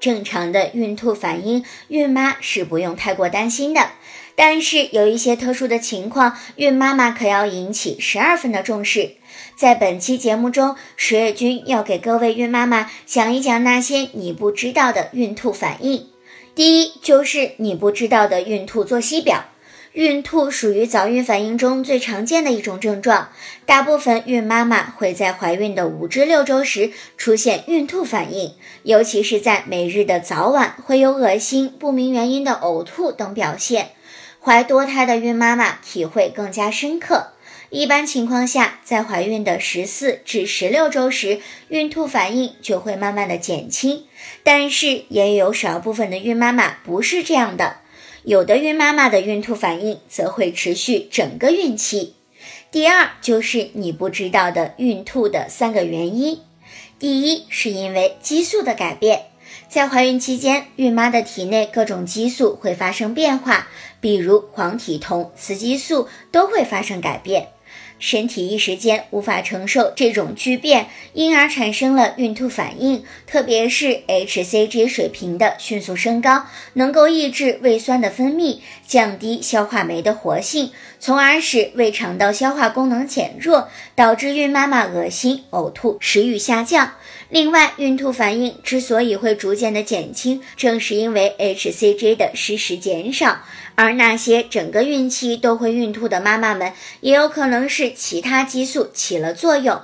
正常的孕吐反应，孕妈是不用太过担心的。但是有一些特殊的情况，孕妈妈可要引起十二分的重视。在本期节目中，十月君要给各位孕妈妈讲一讲那些你不知道的孕吐反应。第一，就是你不知道的孕吐作息表。孕吐属于早孕反应中最常见的一种症状，大部分孕妈妈会在怀孕的五至六周时出现孕吐反应，尤其是在每日的早晚会有恶心、不明原因的呕吐等表现。怀多胎的孕妈妈体会更加深刻。一般情况下，在怀孕的十四至十六周时，孕吐反应就会慢慢的减轻。但是也有少部分的孕妈妈不是这样的，有的孕妈妈的孕吐反应则会持续整个孕期。第二就是你不知道的孕吐的三个原因。第一是因为激素的改变。在怀孕期间，孕妈的体内各种激素会发生变化，比如黄体酮、雌激素都会发生改变。身体一时间无法承受这种巨变，因而产生了孕吐反应，特别是 hCG 水平的迅速升高，能够抑制胃酸的分泌，降低消化酶的活性，从而使胃肠道消化功能减弱，导致孕妈妈恶心、呕吐、食欲下降。另外，孕吐反应之所以会逐渐的减轻，正是因为 hCG 的实时减少。而那些整个孕期都会孕吐的妈妈们，也有可能是其他激素起了作用。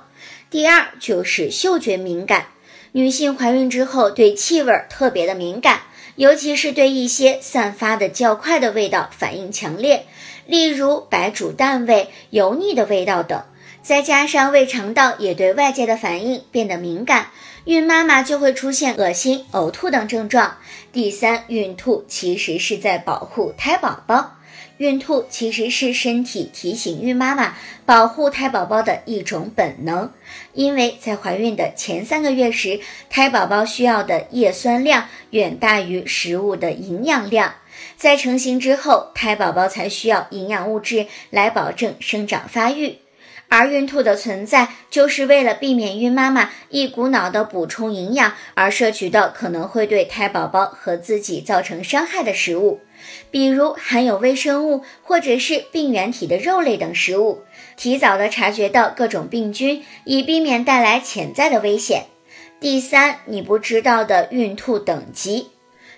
第二就是嗅觉敏感，女性怀孕之后对气味特别的敏感，尤其是对一些散发的较快的味道反应强烈，例如白煮蛋味、油腻的味道等。再加上胃肠道也对外界的反应变得敏感。孕妈妈就会出现恶心、呕吐等症状。第三，孕吐其实是在保护胎宝宝。孕吐其实是身体提醒孕妈妈保护胎宝宝的一种本能，因为在怀孕的前三个月时，胎宝宝需要的叶酸量远大于食物的营养量，在成型之后，胎宝宝才需要营养物质来保证生长发育。而孕吐的存在，就是为了避免孕妈妈一股脑的补充营养而摄取到可能会对胎宝宝和自己造成伤害的食物，比如含有微生物或者是病原体的肉类等食物，提早的察觉到各种病菌，以避免带来潜在的危险。第三，你不知道的孕吐等级，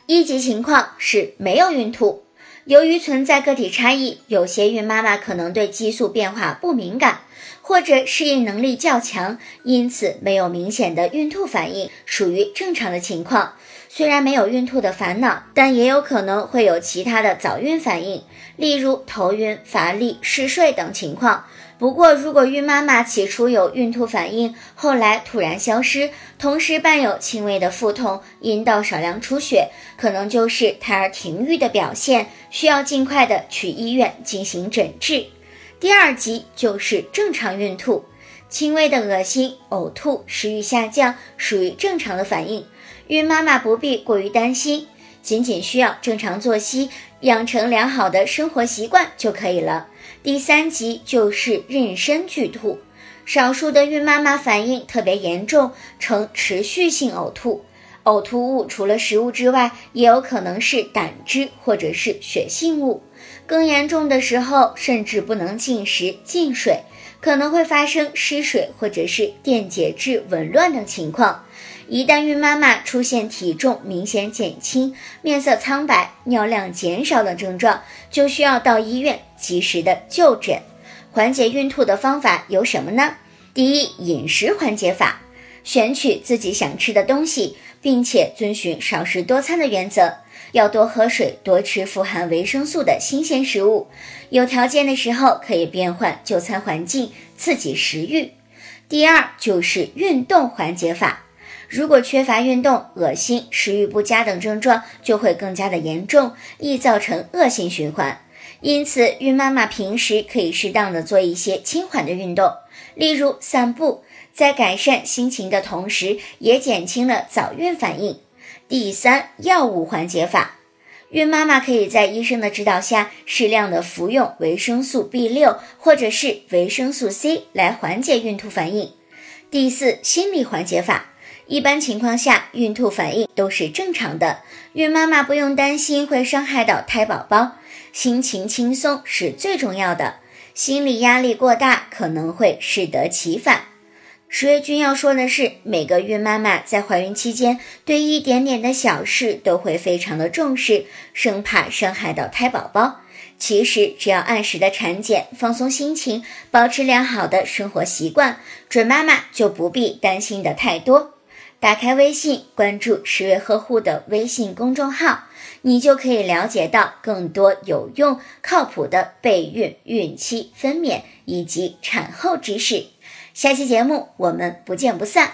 一级情况是没有孕吐，由于存在个体差异，有些孕妈妈可能对激素变化不敏感。或者适应能力较强，因此没有明显的孕吐反应，属于正常的情况。虽然没有孕吐的烦恼，但也有可能会有其他的早孕反应，例如头晕、乏力、嗜睡等情况。不过，如果孕妈妈起初有孕吐反应，后来突然消失，同时伴有轻微的腹痛、阴道少量出血，可能就是胎儿停育的表现，需要尽快的去医院进行诊治。第二级就是正常孕吐，轻微的恶心、呕吐、食欲下降，属于正常的反应。孕妈妈不必过于担心，仅仅需要正常作息，养成良好的生活习惯就可以了。第三级就是妊娠剧吐，少数的孕妈妈反应特别严重，呈持续性呕吐。呕吐物除了食物之外，也有可能是胆汁或者是血性物。更严重的时候，甚至不能进食、进水，可能会发生失水或者是电解质紊乱等情况。一旦孕妈妈出现体重明显减轻、面色苍白、尿量减少等症状，就需要到医院及时的就诊。缓解孕吐的方法有什么呢？第一，饮食缓解法，选取自己想吃的东西，并且遵循少食多餐的原则。要多喝水，多吃富含维生素的新鲜食物。有条件的时候，可以变换就餐环境，刺激食欲。第二就是运动缓解法。如果缺乏运动，恶心、食欲不佳等症状就会更加的严重，易造成恶性循环。因此，孕妈妈平时可以适当的做一些轻缓的运动，例如散步，在改善心情的同时，也减轻了早孕反应。第三，药物缓解法，孕妈妈可以在医生的指导下，适量的服用维生素 B 六或者是维生素 C 来缓解孕吐反应。第四，心理缓解法，一般情况下，孕吐反应都是正常的，孕妈妈不用担心会伤害到胎宝宝，心情轻松是最重要的，心理压力过大可能会适得其反。十月君要说的是，每个孕妈妈在怀孕期间，对一点点的小事都会非常的重视，生怕伤害到胎宝宝。其实只要按时的产检，放松心情，保持良好的生活习惯，准妈妈就不必担心的太多。打开微信，关注十月呵护的微信公众号，你就可以了解到更多有用、靠谱的备孕、孕期、分娩以及产后知识。下期节目我们不见不散。